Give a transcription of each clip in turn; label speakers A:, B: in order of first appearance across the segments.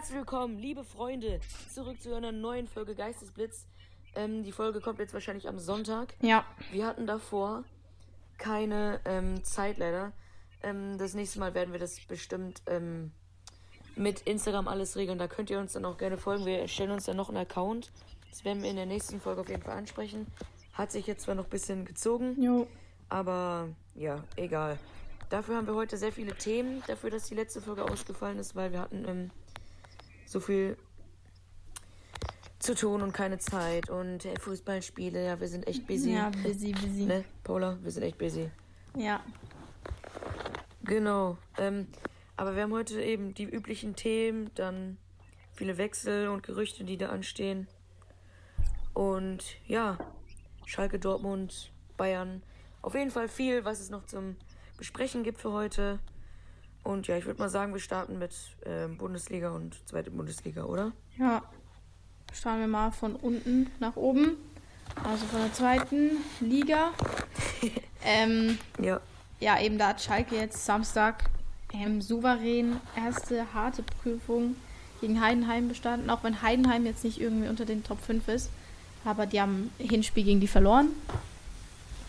A: Herzlich willkommen, liebe Freunde, zurück zu einer neuen Folge Geistesblitz. Ähm, die Folge kommt jetzt wahrscheinlich am Sonntag.
B: Ja.
A: Wir hatten davor keine ähm, Zeit leider. Ähm, das nächste Mal werden wir das bestimmt ähm, mit Instagram alles regeln. Da könnt ihr uns dann auch gerne folgen. Wir erstellen uns dann noch einen Account. Das werden wir in der nächsten Folge auf jeden Fall ansprechen. Hat sich jetzt zwar noch ein bisschen gezogen,
B: Jo.
A: aber ja, egal. Dafür haben wir heute sehr viele Themen. Dafür, dass die letzte Folge ausgefallen ist, weil wir hatten ähm, so viel zu tun und keine Zeit. Und äh, Fußballspiele, ja, wir sind echt busy.
B: Ja, busy, busy.
A: Ne, Paula, wir sind echt busy.
B: Ja.
A: Genau. Ähm, aber wir haben heute eben die üblichen Themen, dann viele Wechsel und Gerüchte, die da anstehen. Und ja, Schalke, Dortmund, Bayern. Auf jeden Fall viel, was es noch zum Besprechen gibt für heute. Und ja, ich würde mal sagen, wir starten mit ähm, Bundesliga und zweite Bundesliga, oder?
B: Ja. Starten wir mal von unten nach oben. Also von der zweiten Liga. ähm,
A: Ja.
B: ja, eben da hat Schalke jetzt Samstag ähm, souverän erste harte Prüfung gegen Heidenheim bestanden. Auch wenn Heidenheim jetzt nicht irgendwie unter den Top 5 ist. Aber die haben Hinspiel gegen die verloren.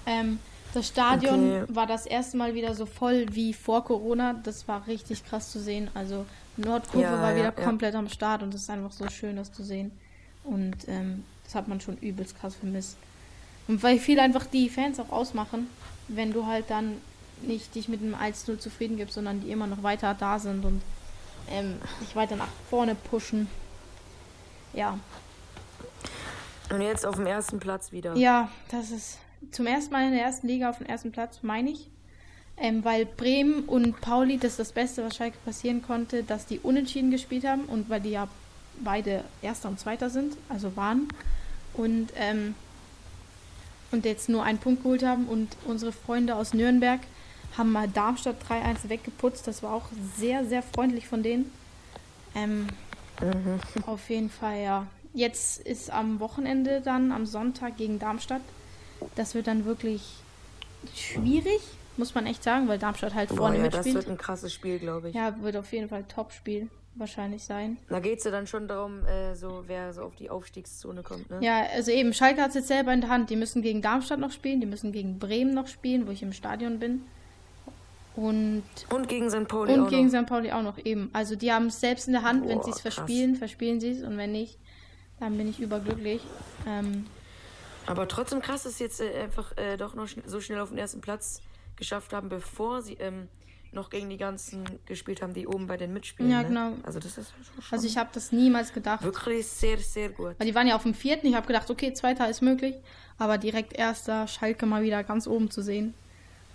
B: Ähm, das Stadion
A: Okay.
B: war das erste Mal wieder so voll wie vor Corona. Das war richtig krass zu sehen. Also Nordkurve
A: Ja,
B: war
A: ja,
B: wieder
A: ja.
B: komplett am Start und es ist einfach so schön, das zu sehen. Und ähm, das hat man schon übelst krass vermisst. Und weil viel einfach die Fans auch ausmachen, wenn du halt dann nicht dich mit einem 1-0 zufrieden gibst, sondern die immer noch weiter da sind und ähm, dich weiter nach vorne pushen. Ja.
A: Und jetzt auf dem ersten Platz wieder.
B: Ja, das ist zum ersten Mal in der ersten Liga auf dem ersten Platz, meine ich. Ähm, weil Bremen und Pauli, das ist das Beste, was Schalke passieren konnte, dass die unentschieden gespielt haben und weil die ja beide Erster und Zweiter sind, also waren. Und, ähm, und jetzt nur einen Punkt geholt haben und unsere Freunde aus Nürnberg haben mal Darmstadt 3-1 weggeputzt. Das war auch sehr, sehr freundlich von denen. Ähm, Auf jeden Fall, ja. Jetzt ist am Wochenende dann, am Sonntag gegen Darmstadt. Das wird dann wirklich schwierig, muss man echt sagen, weil Darmstadt halt
A: Boah,
B: vorne
A: ja, das
B: mitspielt.
A: wird ein krasses Spiel, glaube ich.
B: Ja, wird auf jeden Fall Top-Spiel wahrscheinlich sein.
A: Da geht es ja dann schon darum, äh, so wer so auf die Aufstiegszone kommt, ne?
B: Ja, also eben, Schalke hat es jetzt selber in der Hand. Die müssen gegen Darmstadt noch spielen, die müssen gegen Bremen noch spielen, wo ich im Stadion bin. Und,
A: Und gegen St. Pauli
B: und
A: auch
B: gegen
A: noch.
B: St. Pauli auch noch eben. Also die haben es selbst in der Hand. wenn
A: Boah,
B: sie es verspielen, verspielen sie es. Und wenn nicht, dann bin ich überglücklich. Ähm,
A: Aber trotzdem krass, dass sie jetzt äh, einfach äh, doch noch schn so schnell auf den ersten Platz geschafft haben, bevor sie ähm, noch gegen die ganzen gespielt haben, die oben bei den mitspielen.
B: Ja,
A: ne?
B: genau.
A: Also das ist schon
B: also ich habe das niemals gedacht.
A: wirklich sehr, sehr gut.
B: Weil die waren ja auf dem vierten. Ich habe gedacht, okay, zweiter ist möglich. Aber direkt erster Schalke mal wieder ganz oben zu sehen.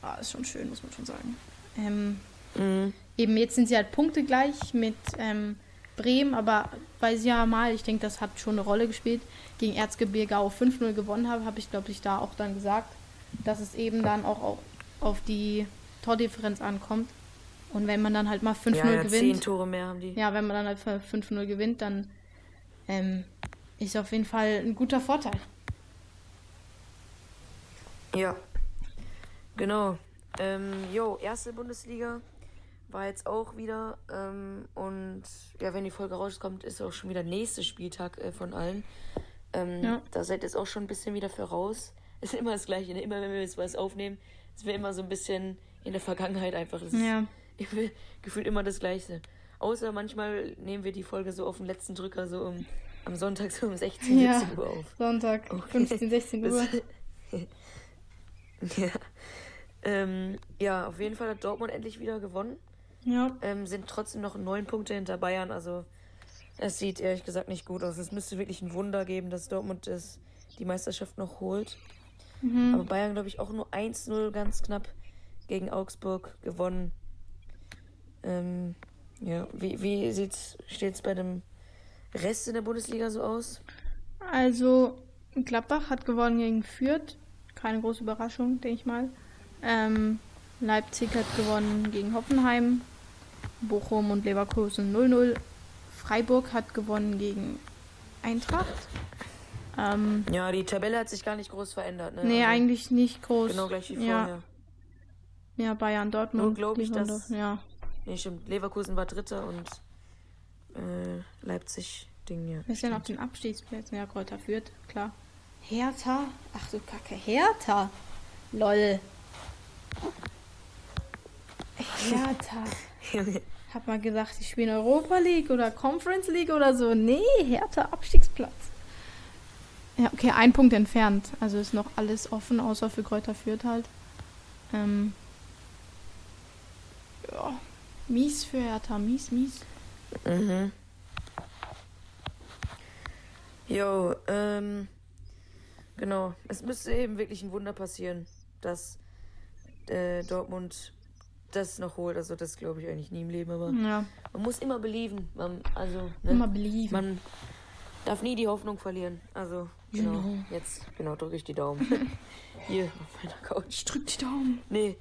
B: Ah, ist schon schön, muss man schon sagen. Ähm,
A: Mhm.
B: eben jetzt sind sie halt punktegleich mit ähm, Bremen, aber weil sie ja mal, ich denke, das hat schon eine Rolle gespielt, gegen Erzgebirgau 5-0 gewonnen haben, habe ich, glaube ich, da auch dann gesagt, dass es eben dann auch auf, auf die Tordifferenz ankommt. Und wenn man dann halt mal 5-0
A: Ja, ja, zehn
B: gewinnt,
A: Tore mehr haben die.
B: ja, wenn man dann halt für 5-0 gewinnt, dann ähm, ist auf jeden Fall ein guter Vorteil.
A: Ja. Genau. Ähm, jo, erste Bundesliga war jetzt auch wieder. Ähm, und ja, wenn die Folge rauskommt, ist auch schon wieder nächster Spieltag äh, von allen. Ähm,
B: Ja.
A: Da seid ihr jetzt auch schon ein bisschen wieder voraus. Ist immer das Gleiche, ne? Immer wenn wir jetzt was aufnehmen, ist wir immer so ein bisschen in der Vergangenheit einfach. Das
B: Ja.
A: ist gefühlt immer das Gleiche. Außer manchmal nehmen wir die Folge so auf den letzten Drücker, so um, am Sonntag so um 16,
B: Ja.
A: 17 Uhr auf.
B: Sonntag,
A: Okay.
B: 15, 16 Uhr.
A: Ja. Ähm, ja, auf jeden Fall hat Dortmund endlich wieder gewonnen.
B: Ja.
A: Ähm, sind trotzdem noch neun Punkte hinter Bayern. Also, es sieht ehrlich gesagt nicht gut aus. Es müsste wirklich ein Wunder geben, dass Dortmund das, die Meisterschaft noch holt.
B: Mhm.
A: Aber Bayern, glaube ich, auch nur 1-0 ganz knapp gegen Augsburg gewonnen. Ähm, ja, wie, wie steht es bei dem Rest in der Bundesliga so aus?
B: Also, Gladbach hat gewonnen gegen Fürth. Keine große Überraschung, denke ich mal. Ähm, Leipzig hat gewonnen gegen Hoffenheim. Bochum und Leverkusen 0-0. Freiburg hat gewonnen gegen Eintracht. Ähm,
A: Ja, die Tabelle hat sich gar nicht groß verändert. Ne?
B: nee,
A: Also,
B: eigentlich nicht groß.
A: Genau gleich wie
B: ja,
A: vorher.
B: ja, Bayern, Dortmund.
A: Nur glaub ich, dass-
B: Ja,
A: Nee, stimmt. Leverkusen war Dritter und äh, Leipzig-Ding, ja.
B: Wir sind auf den Abstiegsplätzen. Ja, Kräuter führt, klar. Hertha? Ach du Kacke, Hertha. Lol. Hertha. Hab mal gedacht, die spielen Europa League oder Conference League oder so. Nee, Hertha Abstiegsplatz. Ja, okay, ein Punkt entfernt. Also ist noch alles offen, außer für Kräuter führt halt. Ähm. Ja. Mies für Hertha, mies, mies.
A: Mhm. Jo, ähm, genau. Es müsste eben wirklich ein Wunder passieren, dass äh, Dortmund das noch holt. Also das glaube ich eigentlich nie im Leben, aber
B: Ja,
A: man muss immer belieben. Man, also, ne?
B: immer belieben.
A: man darf nie die Hoffnung verlieren. Also, genau.
B: Genau.
A: Jetzt, genau, drücke ich die Daumen. Hier, auf meiner Couch.
B: Drück die Daumen.
A: Nee.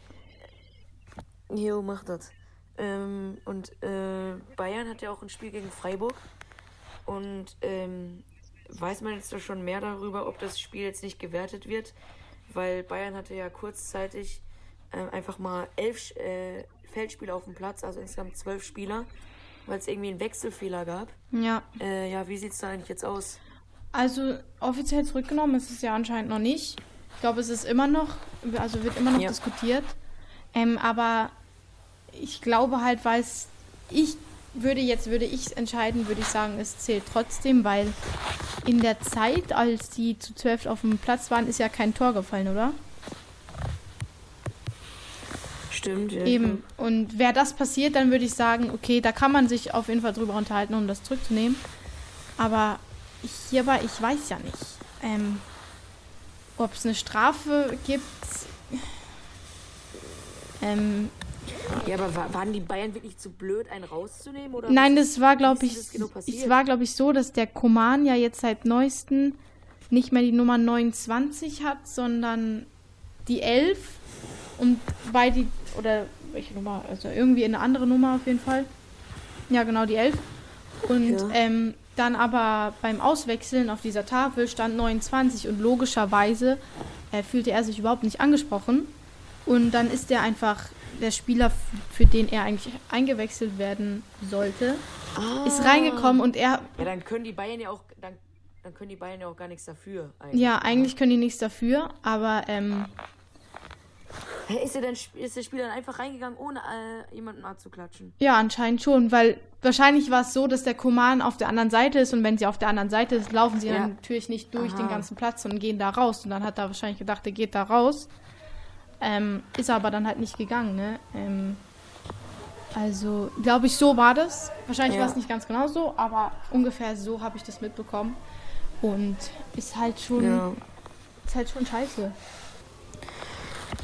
A: Jo, mach das. Ähm, und äh, Bayern hat ja auch ein Spiel gegen Freiburg. Und ähm, weiß man jetzt doch schon mehr darüber, ob das Spiel jetzt nicht gewertet wird? Weil Bayern hatte ja kurzzeitig ähm, einfach mal elf äh, Feldspieler auf dem Platz, also insgesamt zwölf Spieler, weil es irgendwie einen Wechselfehler gab.
B: Ja.
A: Äh, ja, wie sieht's da eigentlich jetzt aus?
B: Also offiziell zurückgenommen ist es ja anscheinend noch nicht. Ich glaube, es ist immer noch, also wird immer noch
A: Ja.
B: diskutiert. Ähm, aber ich glaube halt, weil es, ich würde jetzt, würde ich entscheiden, würde ich sagen, es zählt trotzdem, weil in der Zeit, als die zu zwölf auf dem Platz waren, ist ja kein Tor gefallen, oder?
A: Stimmt, ja.
B: Eben. Und wäre das passiert, dann würde ich sagen, okay, da kann man sich auf jeden Fall drüber unterhalten, um das zurückzunehmen. Aber hierbei, ich weiß ja nicht, ähm, ob es eine Strafe gibt. Ähm,
A: Ja, aber wa- waren die Bayern wirklich zu blöd, einen rauszunehmen? Oder
B: nein,
A: was
B: das war, glaube ich,
A: genau
B: es
A: passiert?
B: war, glaube ich, so, dass der Koman ja jetzt seit neuesten nicht mehr die Nummer 29 hat, sondern die 11. Und bei die, oder welche Nummer? Also irgendwie eine andere Nummer auf jeden Fall. Ja, genau, die 11. Und
A: Ja.
B: ähm, dann aber beim Auswechseln auf dieser Tafel stand 29 und logischerweise äh, fühlte er sich überhaupt nicht angesprochen. Und dann ist er einfach der Spieler, für den er eigentlich eingewechselt werden sollte,
A: Ah.
B: ist reingekommen und er,
A: Ja, dann können die Bayern ja auch, dann, dann können die Bayern ja auch gar nichts dafür. Eigentlich.
B: ja, eigentlich können die nichts dafür, aber ähm,
A: Hä, ist, der ist der Spieler dann einfach reingegangen, ohne äh, jemanden anzuklatschen?
B: ja, anscheinend schon, weil wahrscheinlich war es so, dass der Koman auf der anderen Seite ist und wenn sie auf der anderen Seite ist, laufen sie
A: Ja.
B: dann natürlich nicht durch
A: Aha.
B: den ganzen Platz und gehen da raus. Und dann hat er wahrscheinlich gedacht, er geht da raus. Ähm, ist aber dann halt nicht gegangen, ne? Ähm, also, glaube ich, so war das. Wahrscheinlich
A: Ja.
B: war es nicht ganz genau so, aber ungefähr so habe ich das mitbekommen. Und ist halt schon,
A: Ja.
B: ist halt schon scheiße.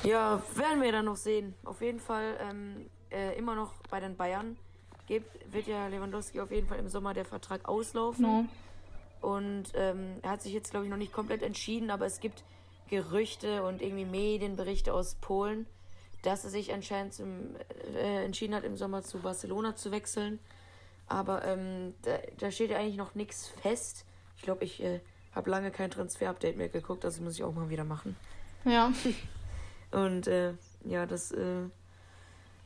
A: Ja, werden wir dann noch sehen. Auf jeden Fall ähm, äh, immer noch bei den Bayern gibt, wird ja Lewandowski auf jeden Fall im Sommer der Vertrag auslaufen.
B: No.
A: Und ähm, er hat sich jetzt, glaube ich, noch nicht komplett entschieden, aber es gibt Gerüchte und irgendwie Medienberichte aus Polen, dass er sich anscheinend zum, äh, entschieden hat, im Sommer zu Barcelona zu wechseln. Aber ähm, da, da steht ja eigentlich noch nichts fest. Ich glaube, ich äh, habe lange kein Transfer-Update mehr geguckt, das muss ich auch mal wieder machen.
B: Ja.
A: Und äh, ja, das äh,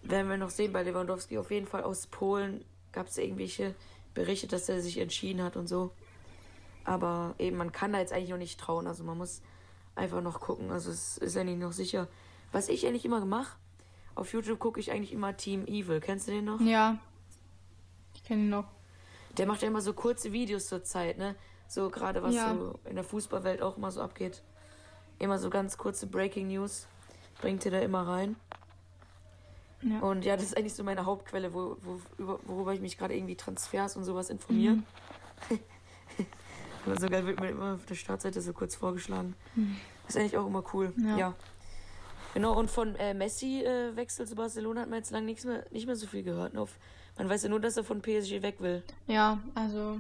A: werden wir noch sehen bei Lewandowski. Auf jeden Fall aus Polen gab es irgendwelche Berichte, dass er sich entschieden hat und so. Aber eben, man kann da jetzt eigentlich noch nicht trauen. Also man muss einfach noch gucken. Also es ist eigentlich noch sicher. Was ich eigentlich immer mache, auf YouTube gucke ich eigentlich immer Team Evil. Kennst du den noch?
B: Ja. Ich kenne ihn noch.
A: Der macht ja immer so kurze Videos zur Zeit, ne? So gerade was
B: Ja.
A: so in der Fußballwelt auch immer so abgeht. Immer so ganz kurze Breaking News bringt er da immer rein.
B: Ja.
A: Und ja, das ist eigentlich so meine Hauptquelle, wo, wo, über, worüber ich mich gerade irgendwie Transfers und sowas informiere.
B: Mhm.
A: Aber so geil wird mir immer auf der Startseite so kurz vorgeschlagen. Ist eigentlich auch immer cool.
B: Mhm. Ja.
A: Ja. Genau, und von äh, Messi äh, Wechsel zu Barcelona hat man jetzt lange nichts mehr, nicht mehr so viel gehört. Auf, man weiß ja nur, dass er von PSG weg will.
B: Ja, also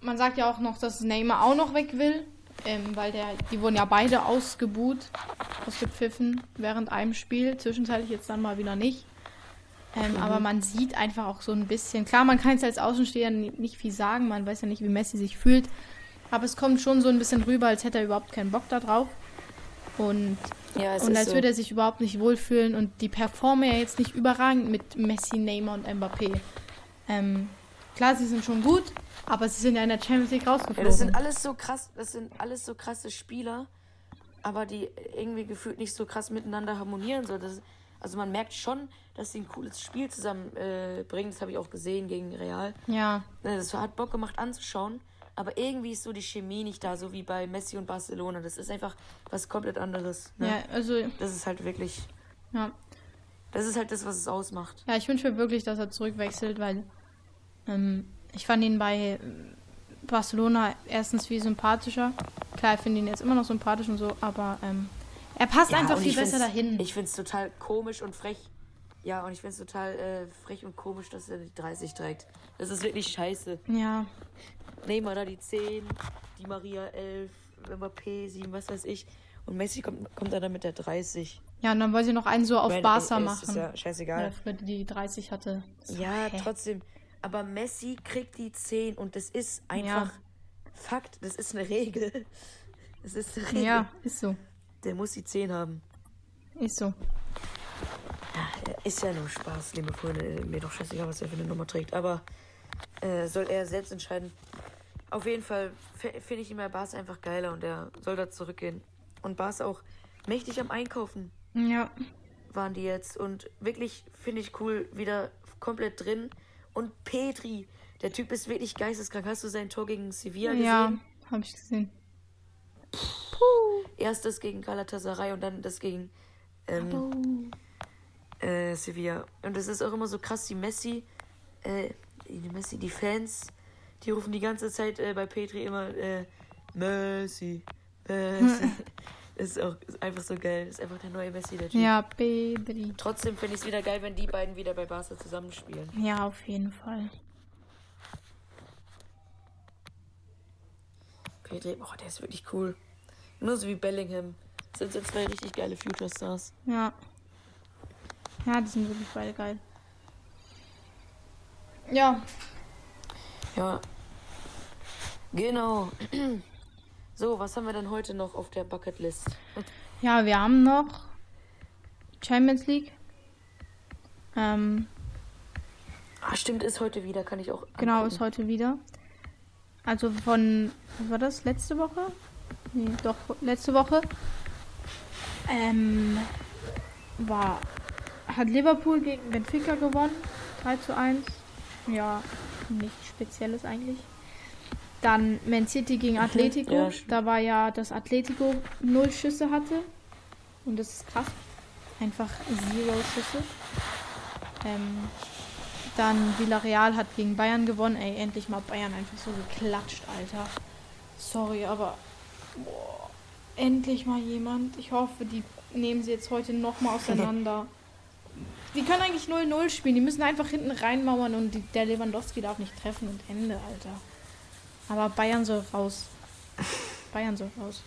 B: man sagt ja auch noch, dass Neymar auch noch weg will, ähm, weil der, die wurden ja beide ausgebuht, ausgepfiffen während einem Spiel, zwischenzeitlich jetzt dann mal wieder nicht. Ähm, Aber man sieht einfach auch so ein bisschen, klar, man kann jetzt als Außensteher ni- nicht viel sagen, man weiß ja nicht, wie Messi sich fühlt, aber es kommt schon so ein bisschen rüber, als hätte er überhaupt keinen Bock da drauf. Und
A: Ja, es
B: und als
A: so.
B: würde er sich überhaupt nicht wohlfühlen und die performen ja jetzt nicht überragend mit Messi, Neymar und Mbappé. Ähm, Klar, sie sind schon gut, aber sie sind ja in der Champions League
A: Ja,
B: rausgeflogen.
A: das sind alles so krass, das sind alles so krasse Spieler, aber die irgendwie gefühlt nicht so krass miteinander harmonieren. So, das, also man merkt schon, dass sie ein cooles Spiel zusammen äh, bringen. Das habe ich auch gesehen gegen Real.
B: ja,
A: Äh, Das hat Bock gemacht anzuschauen. Aber irgendwie ist so die Chemie nicht da, so wie bei Messi und Barcelona. Das ist einfach was komplett anderes. Ne?
B: ja, also,
A: Das ist halt wirklich,
B: ja.
A: das ist halt das, was es ausmacht.
B: Ja, ich wünsche mir wirklich, dass er zurückwechselt, weil ähm, ich fand ihn bei ähm, Barcelona erstens viel sympathischer. Klar, ich finde ihn jetzt immer noch sympathisch und so, aber ähm, er passt einfach
A: und
B: viel besser dahin.
A: Ich finde es total komisch und frech. Ja, und ich finde es total äh, frech und komisch, dass er die 30 trägt. Das ist wirklich scheiße.
B: ja,
A: Neymar da die 10, die Maria 11, Mbappé 7, was weiß ich. Und Messi kommt, kommt dann mit der 30.
B: ja, und dann wollen sie noch einen so auf Barca machen.
A: Ist ja scheißegal.
B: früher die 30 hatte.
A: Ja, trotzdem. Aber Messi kriegt die 10 und das ist einfach
B: Ja.
A: Fakt. Das ist eine Regel. Das ist eine Regel.
B: Ja, ist so.
A: Der muss die 10 haben.
B: Ist so.
A: Ist ja nur Spaß, liebe Freunde. Mir doch scheißegal, was er für eine Nummer trägt. Aber äh, soll er selbst entscheiden. Auf jeden Fall finde ich ihn bei Bas einfach geiler und er soll da zurückgehen. Und Bas auch mächtig am Einkaufen
B: Ja,
A: waren die jetzt. Und wirklich finde ich cool, wieder komplett drin. Und Petri, der Typ ist wirklich geisteskrank. Hast du sein Tor gegen Sevilla
B: ja,
A: gesehen?
B: habe ich gesehen.
A: Erst das gegen Galatasaray und dann das gegen ähm, äh, Sevilla. Und es ist auch immer so krass, die Messi, äh, die Messi, die Fans, die rufen die ganze Zeit äh, bei Petri immer äh, Messi, Messi. ist auch ist einfach so geil. Ist einfach der neue Messi, der Typ.
B: Ja, Pedri.
A: Trotzdem finde ich es wieder geil, wenn die beiden wieder bei Barca zusammenspielen.
B: Ja, auf jeden Fall.
A: Petri, boah, der ist wirklich cool. Nur so wie Bellingham. Das sind so zwei richtig geile Future Stars.
B: Ja. Ja, die sind wirklich beide geil. Ja,
A: Ja. Genau. So, was haben wir denn heute noch auf der Bucketlist?
B: ja, wir haben noch Champions League. Ähm,
A: Ah, stimmt, ist heute wieder, kann ich auch.
B: genau,
A: angucken.
B: ist heute wieder. Also von, was war das, letzte Woche? Nee, doch, letzte Woche. Ähm, war, hat Liverpool gegen Benfica gewonnen. 3 zu 1. Ja, nichts Spezielles eigentlich. Dann Man City gegen Atletico.
A: Ja,
B: da war ja, dass Atletico null Schüsse hatte. Und das ist krass. Einfach zero Schüsse. Ähm, dann Villarreal hat gegen Bayern gewonnen. Ey, endlich mal Bayern einfach so geklatscht, Alter. Sorry, aber boah, endlich mal jemand. Ich hoffe, die nehmen sie jetzt heute nochmal auseinander. Die können eigentlich 0-0 spielen. Die müssen einfach hinten reinmauern und die, der Lewandowski darf nicht treffen und Ende, Alter. Aber Bayern soll raus. Bayern soll raus.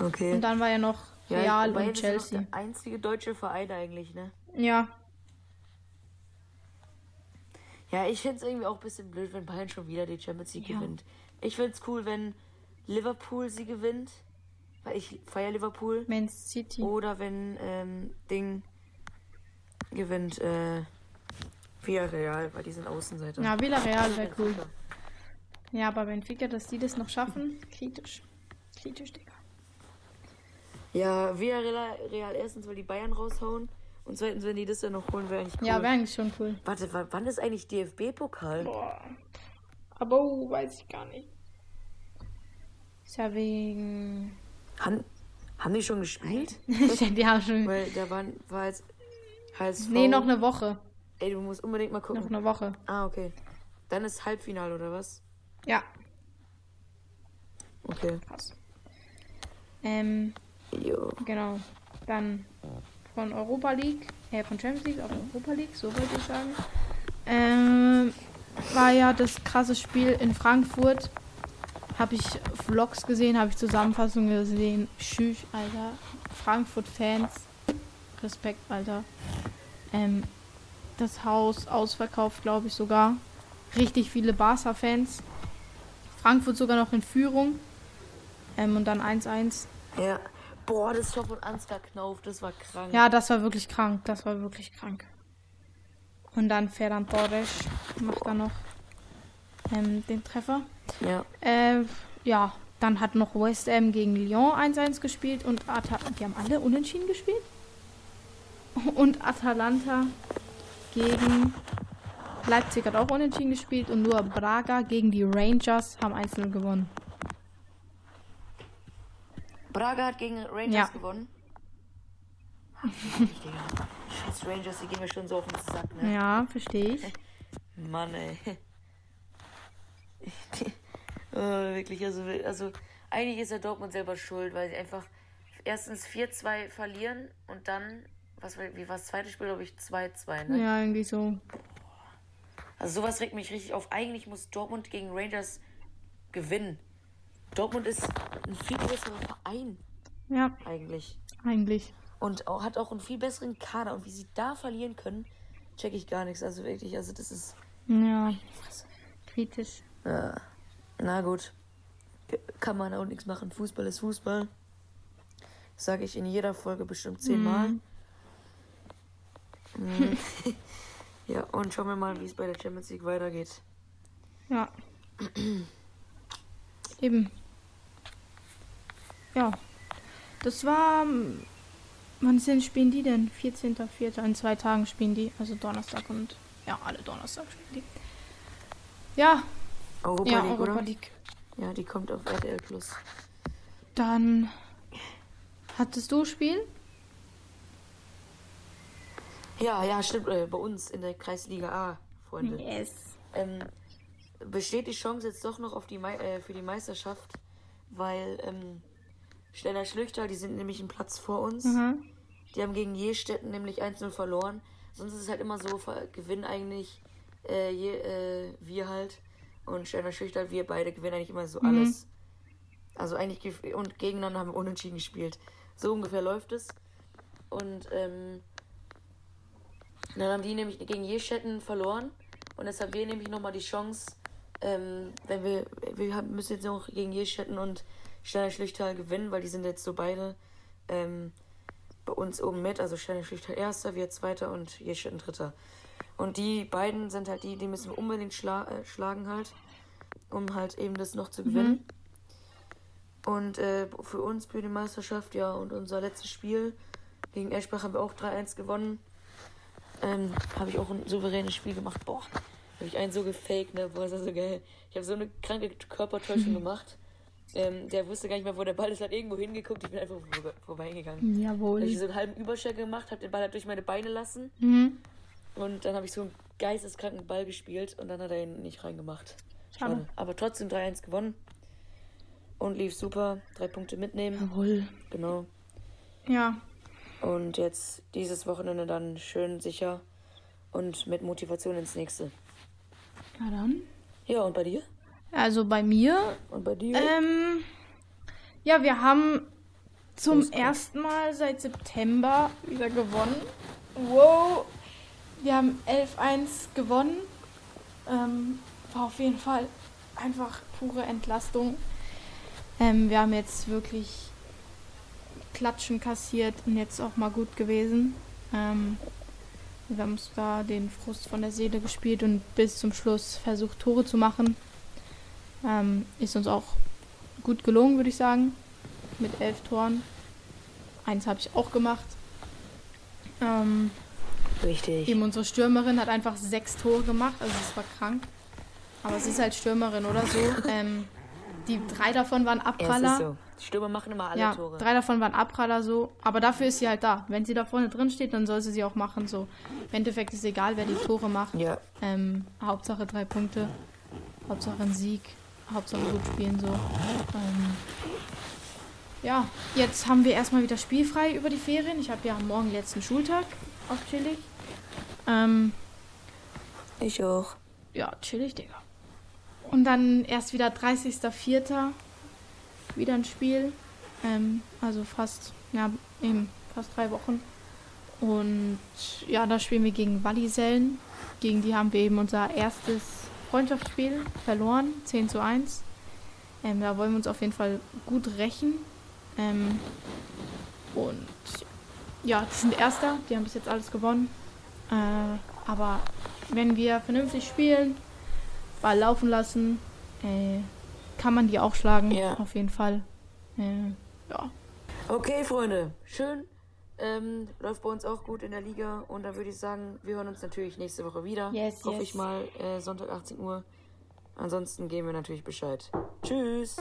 A: Okay.
B: Und dann war ja noch
A: ja,
B: Real
A: Bayern
B: und
A: ist ja
B: Chelsea.
A: der einzige deutsche Verein eigentlich, ne?
B: Ja,
A: Ja, ich finde es irgendwie auch ein bisschen blöd, wenn Bayern schon wieder die Champions League
B: Ja.
A: gewinnt. Ich finde es cool, wenn Liverpool sie gewinnt, weil ich feiere Liverpool.
B: Man City.
A: Oder wenn ähm, Ding gewinnt, äh, Villarreal, weil die sind Außenseiter.
B: Ja, Villarreal wäre cool. Ja, aber Benfica, dass die das noch schaffen, kritisch. Kritisch, Digga.
A: Ja, Villarreal Real erstens, weil die Bayern raushauen. Und zweitens, wenn die das dann noch holen, wäre eigentlich cool.
B: Ja, wäre eigentlich schon cool.
A: Warte, wa- wann ist eigentlich DFB-Pokal?
B: Boah. Aber oh, weiß ich gar nicht. Ist ja wegen.
A: Han haben die schon gespielt?
B: die haben schon.
A: Weil da waren, war jetzt HSV.
B: Nee, noch eine Woche.
A: Ey, du musst unbedingt mal gucken.
B: Noch eine Woche.
A: Ah, okay. Dann ist Halbfinale, oder was?
B: Ja.
A: Okay.
B: Krass. Ähm,
A: Jo.
B: genau. Dann von Europa League, äh, von Champions League auf Europa League, so wollte ich sagen. Ähm, war ja das krasse Spiel in Frankfurt. Habe ich Vlogs gesehen, habe ich Zusammenfassungen gesehen. Tschüss, Alter. Frankfurt-Fans. Respekt, Alter. Ähm, das Haus ausverkauft, glaube ich sogar. Richtig viele Barca-Fans. Frankfurt sogar noch in Führung. Ähm, und dann 1-1.
A: Ja. Boah, das Tor von Ansgar Knauf, das war krank.
B: Ja, das war wirklich krank. Das war wirklich krank. Und dann Ferran Torres macht da noch ähm, den Treffer.
A: Ja.
B: Äh, ja, dann hat noch West Ham gegen Lyon 1-1 gespielt und Ata die haben alle unentschieden gespielt. Und Atalanta gegen Leipzig hat auch unentschieden gespielt und nur Braga gegen die Rangers haben 1-0 gewonnen.
A: Braga hat gegen Rangers
B: Ja.
A: gewonnen. Scheiß Rangers, die gehen mir schon so auf den Sack, ne?
B: Ja, verstehe ich.
A: Mann, ey. oh, wirklich, also, also eigentlich ist ja Dortmund selber schuld, weil sie einfach erstens 4-2 verlieren und dann, was wie war das zweite Spiel, glaube ich, 2-2, ne?
B: Ja, irgendwie so.
A: Also sowas regt mich richtig auf. Eigentlich muss Dortmund gegen Rangers gewinnen. Dortmund ist ein viel größerer Verein,
B: Ja,
A: eigentlich.
B: eigentlich.
A: Und auch, hat auch einen viel besseren Kader. Und wie sie da verlieren können, check ich gar nichts. Also wirklich, also das ist.
B: Ja, kritisch.
A: Äh, na gut. Kann man auch nichts machen. Fußball ist Fußball. Sage ich in jeder Folge bestimmt zehnmal. Mhm. ja, und schauen wir mal, wie es bei der Champions League weitergeht.
B: Ja. Eben. Ja. Das war. ähm, Wann sind, spielen die denn? 14.04. In zwei Tagen spielen die. Also Donnerstag und. Ja, alle Donnerstag spielen die. Ja,
A: Europa
B: ja,
A: League,
B: Europa
A: oder?
B: League.
A: Ja, die kommt auf RTL Plus.
B: Dann. Hattest du Spiel?
A: Ja, ja, stimmt. Äh, bei uns in der Kreisliga A, Freunde.
B: Yes.
A: Ähm, besteht die Chance jetzt doch noch auf die äh, für die Meisterschaft, weil ähm, Steller Schlüchter, die sind nämlich einen Platz vor uns.
B: Mhm.
A: Die haben gegen Jestetten nämlich 1-0 verloren. Sonst ist es halt immer so, gewinnen eigentlich äh, je, äh, wir halt. Und Steiner Schlüchter, wir beide gewinnen eigentlich immer so
B: Mhm.
A: alles. Also eigentlich und gegeneinander haben wir unentschieden gespielt. So ungefähr läuft es. Und ähm, dann haben die nämlich gegen Jestetten verloren. Und deshalb wir nämlich nochmal die Chance, ähm, wenn wir, wir haben, müssen jetzt noch gegen Jestetten und Steiner Schlüchter gewinnen, weil die sind jetzt so beide ähm, bei uns oben mit. Also Steiner Schlüchter erster, wir zweiter und Jestetten dritter. Und die beiden sind halt die, die müssen wir unbedingt schla äh, schlagen halt, um halt eben das noch zu gewinnen. Und äh, für uns, für die Meisterschaft, ja, und unser letztes Spiel gegen Eschbach haben wir auch 3-1 gewonnen. Ähm, habe ich auch ein souveränes Spiel gemacht. Boah, habe ich einen so gefaked, ne? Boah, ist das so geil. Ich habe so eine kranke Körpertäuschung gemacht. Ähm, der wusste gar nicht mehr, wo der Ball ist, hat irgendwo hingeguckt. Ich bin einfach vor, vorbeigegangen.
B: Jawohl.
A: Habe ich so einen halben Überschlag gemacht, habe den Ball halt durch meine Beine lassen.
B: Mhm.
A: Und dann habe ich so einen geisteskranken Ball gespielt und dann hat er ihn nicht reingemacht.
B: Schade.
A: Schade. Aber trotzdem 3-1 gewonnen. Und lief super. Drei Punkte mitnehmen.
B: Jawohl.
A: Genau.
B: Ja.
A: Und jetzt dieses Wochenende dann schön sicher und mit Motivation ins nächste.
B: Na dann.
A: Ja, und bei dir?
B: Also bei mir
A: Und bei dir?
B: Ähm, ja, wir haben zum ersten Mal seit September wieder gewonnen. Wow. Wir haben 11-1 gewonnen. Ähm, war auf jeden Fall einfach pure Entlastung. Ähm, wir haben jetzt wirklich Klatschen kassiert und jetzt auch mal gut gewesen. Ähm, wir haben uns da den Frust von der Seele gespielt und bis zum Schluss versucht, Tore zu machen. Ähm, ist uns auch gut gelungen, würde ich sagen. Mit elf Toren. Eins habe ich auch gemacht. Ähm,
A: Richtig.
B: eben unsere Stürmerin hat einfach sechs Tore gemacht, also es war krank. Aber sie ist halt Stürmerin oder so. Ähm, die drei davon waren
A: Ja,
B: Abpraller.
A: ist so. Die Stürmer machen immer alle
B: Ja,
A: Tore.
B: drei davon waren Abpraller so. Aber dafür ist sie halt da. Wenn sie da vorne drin steht, dann soll sie sie auch machen. So. Im Endeffekt ist egal, wer die Tore macht.
A: Ja.
B: Ähm, Hauptsache drei Punkte. Hauptsache ein Sieg. Hauptsache gut spielen so. Ähm, ja, jetzt haben wir erstmal wieder spielfrei über die Ferien. Ich habe ja morgen letzten Schultag auf chillig. Ähm,
A: Ich auch.
B: ja, chillig, Digga. Und dann erst wieder 30.04. wieder ein Spiel. Ähm, also fast, ja, eben fast drei Wochen. Und ja, da spielen wir gegen Wallisellen. Gegen die haben wir eben unser erstes Freundschaftsspiel verloren, 10 zu 1. Ähm, da wollen wir uns auf jeden Fall gut rächen. Ähm, und ja, die sind Erster, die haben bis jetzt alles gewonnen. Äh, Aber wenn wir vernünftig spielen, Ball laufen lassen, äh, kann man die auch schlagen.
A: Ja.
B: Auf jeden Fall. Ja.
A: Okay, Freunde, schön. Ähm, läuft bei uns auch gut in der Liga. Und dann würde ich sagen, wir hören uns natürlich nächste Woche wieder.
B: Yes,
A: Hoffe
B: yes.
A: ich mal, äh, Sonntag 18 Uhr. Ansonsten geben wir natürlich Bescheid. Tschüss.